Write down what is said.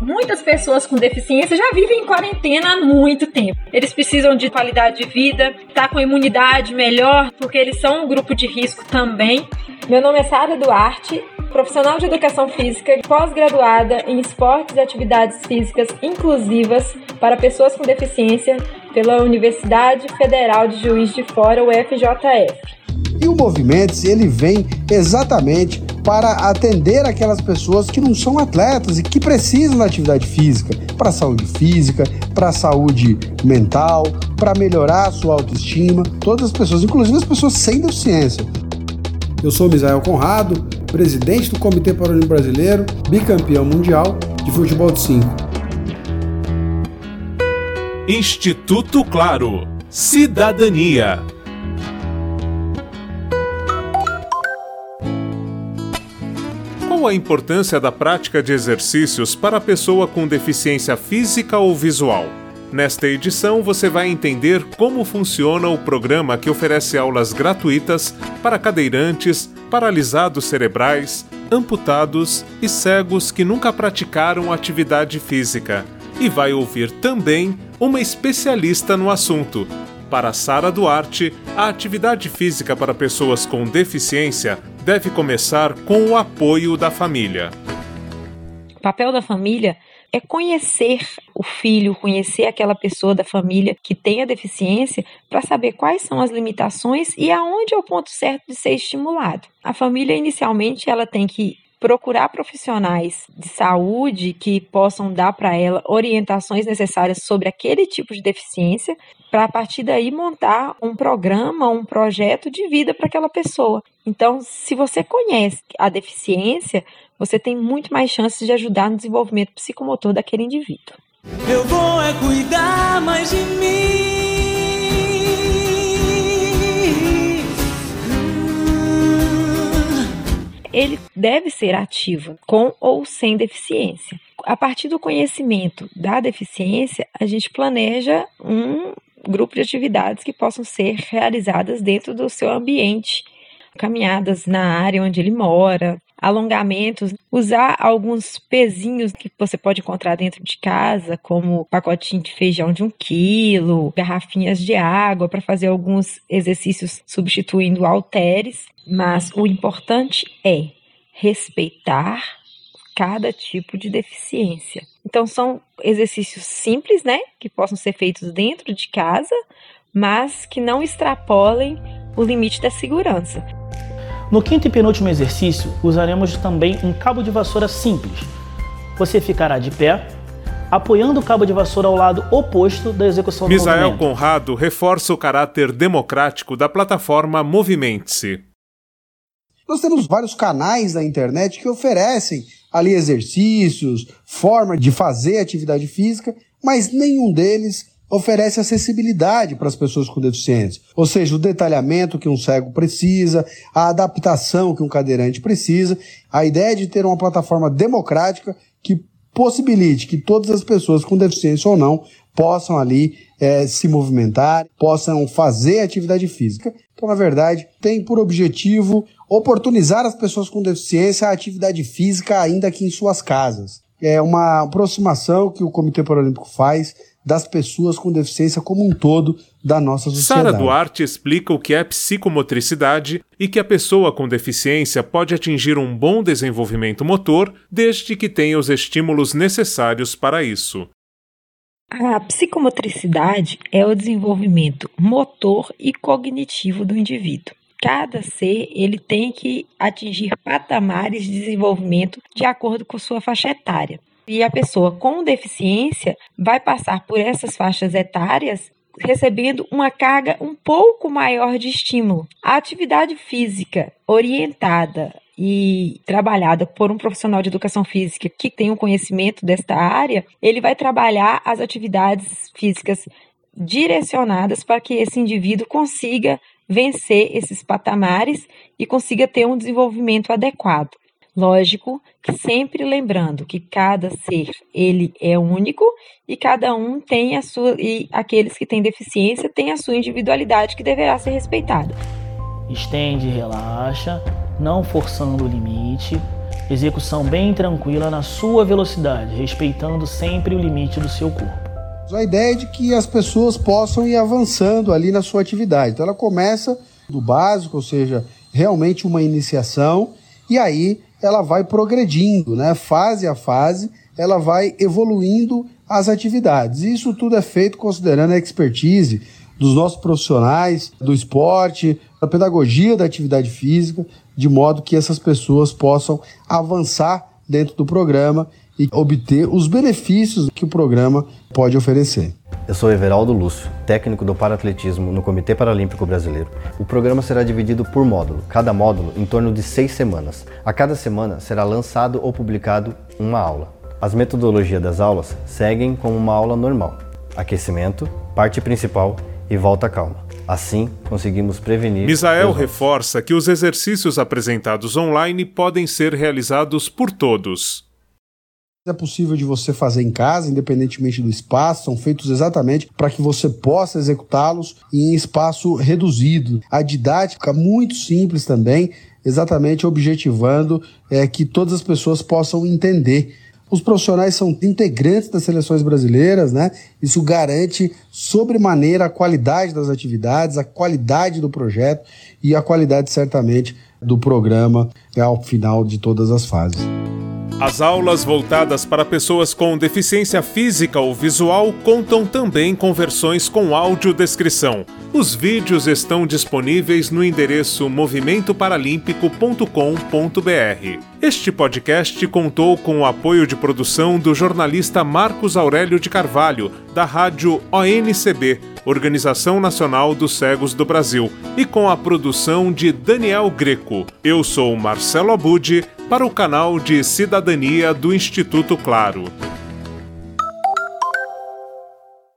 Muitas pessoas com deficiência já vivem em quarentena há muito tempo. Eles precisam de qualidade de vida, estar tá com imunidade melhor, porque eles são um grupo de risco também. Meu nome é Sara Duarte, profissional de educação física, pós-graduada em esportes e atividades físicas inclusivas para pessoas com deficiência pela Universidade Federal de Juiz de Fora, UFJF. E o Movimentos, ele vem exatamente para atender aquelas pessoas que não são atletas e que precisam da atividade física, para a saúde física, para a saúde mental, para melhorar a sua autoestima, todas as pessoas, inclusive as pessoas sem deficiência. Eu sou Misael Conrado, presidente do Comitê Paralímpico Brasileiro, bicampeão mundial de futebol de 5. Instituto Claro. Cidadania. Qual a importância da prática de exercícios para a pessoa com deficiência física ou visual? Nesta edição, você vai entender como funciona o programa que oferece aulas gratuitas para cadeirantes, paralisados cerebrais, amputados e cegos que nunca praticaram atividade física. E vai ouvir também uma especialista no assunto. Para Sara Duarte, a atividade física para pessoas com deficiência deve começar com o apoio da família. O papel da família é conhecer o filho, conhecer aquela pessoa da família que tem a deficiência para saber quais são as limitações e aonde é o ponto certo de ser estimulado. A família inicialmente ela tem que procurar profissionais de saúde que possam dar para ela orientações necessárias sobre aquele tipo de deficiência, para a partir daí montar um programa, um projeto de vida para aquela pessoa. Então, se você conhece a deficiência, você tem muito mais chances de ajudar no desenvolvimento psicomotor daquele indivíduo. Eu vou é cuidar mais de mim. Ele deve ser ativo, com ou sem deficiência. A partir do conhecimento da deficiência, a gente planeja um grupo de atividades que possam ser realizadas dentro do seu ambiente, caminhadas na área onde ele mora, alongamentos, usar alguns pezinhos que você pode encontrar dentro de casa, como pacotinho de feijão de um quilo, garrafinhas de água para fazer alguns exercícios substituindo halteres. Mas o importante é respeitar cada tipo de deficiência. Então são exercícios simples, né, que possam ser feitos dentro de casa, mas que não extrapolem o limite da segurança. No quinto e penúltimo exercício, usaremos também um cabo de vassoura simples. Você ficará de pé, apoiando o cabo de vassoura ao lado oposto da execução Misael do movimento. Conrado reforça o caráter democrático da plataforma Movimente-se. Nós temos vários canais na internet que oferecem ali exercícios, forma de fazer atividade física, mas nenhum deles oferece acessibilidade para as pessoas com deficiência. Ou seja, o detalhamento que um cego precisa, a adaptação que um cadeirante precisa. A ideia de ter uma plataforma democrática que possibilite que todas as pessoas com deficiência ou não possam ali é, se movimentar, possam fazer atividade física. Então, na verdade, tem por objetivo oportunizar as pessoas com deficiência a atividade física ainda que em suas casas. É uma aproximação que o Comitê Paralímpico faz das pessoas com deficiência como um todo da nossa sociedade. Sara Duarte explica o que é psicomotricidade e que a pessoa com deficiência pode atingir um bom desenvolvimento motor desde que tenha os estímulos necessários para isso. A psicomotricidade é o desenvolvimento motor e cognitivo do indivíduo cada ser ele tem que atingir patamares de desenvolvimento de acordo com sua faixa etária. E a pessoa com deficiência vai passar por essas faixas etárias recebendo uma carga um pouco maior de estímulo. A atividade física orientada e trabalhada por um profissional de educação física que tem um conhecimento desta área, ele vai trabalhar as atividades físicas direcionadas para que esse indivíduo consiga vencer esses patamares e consiga ter um desenvolvimento adequado. Lógico que sempre lembrando que cada ser ele é único e cada um tem a sua e aqueles que têm deficiência têm a sua individualidade que deverá ser respeitada. Estende, relaxa, não forçando o limite, Execução bem tranquila na sua velocidade, respeitando sempre o limite do seu corpo. A ideia é de que as pessoas possam ir avançando ali na sua atividade. Então ela começa do básico, ou seja, realmente uma iniciação, e aí ela vai progredindo, né? Fase a fase, ela vai evoluindo as atividades. Isso tudo é feito considerando a expertise dos nossos profissionais do esporte, da pedagogia da atividade física, de modo que essas pessoas possam avançar dentro do programa e obter os benefícios que o programa pode oferecer. Eu sou Everaldo Lúcio, técnico do paratletismo no Comitê Paralímpico Brasileiro. O programa será dividido por módulo, cada módulo em torno de seis semanas. A cada semana será lançado ou publicado uma aula. As metodologias das aulas seguem como uma aula normal: aquecimento, parte principal e volta calma. Assim, conseguimos prevenir. Misael reforça que os exercícios apresentados online podem ser realizados por todos. É possível de você fazer em casa, independentemente do espaço, são feitos exatamente para que você possa executá-los em espaço reduzido. A didática muito simples também, exatamente objetivando é, que todas as pessoas possam entender os profissionais são integrantes das seleções brasileiras, né? Isso garante sobremaneira a qualidade das atividades, a qualidade do projeto e a qualidade, certamente, do programa ao final de todas as fases. As aulas voltadas para pessoas com deficiência física ou visual contam também com versões com audiodescrição. Os vídeos estão disponíveis no endereço movimentoparalímpico.com.br. Este podcast contou com o apoio de produção do jornalista Marcos Aurélio de Carvalho, da rádio ONCB, Organização Nacional dos Cegos do Brasil, e com a produção de Daniel Greco. Eu sou Marcelo Abud para o canal de Cidadania do Instituto Claro.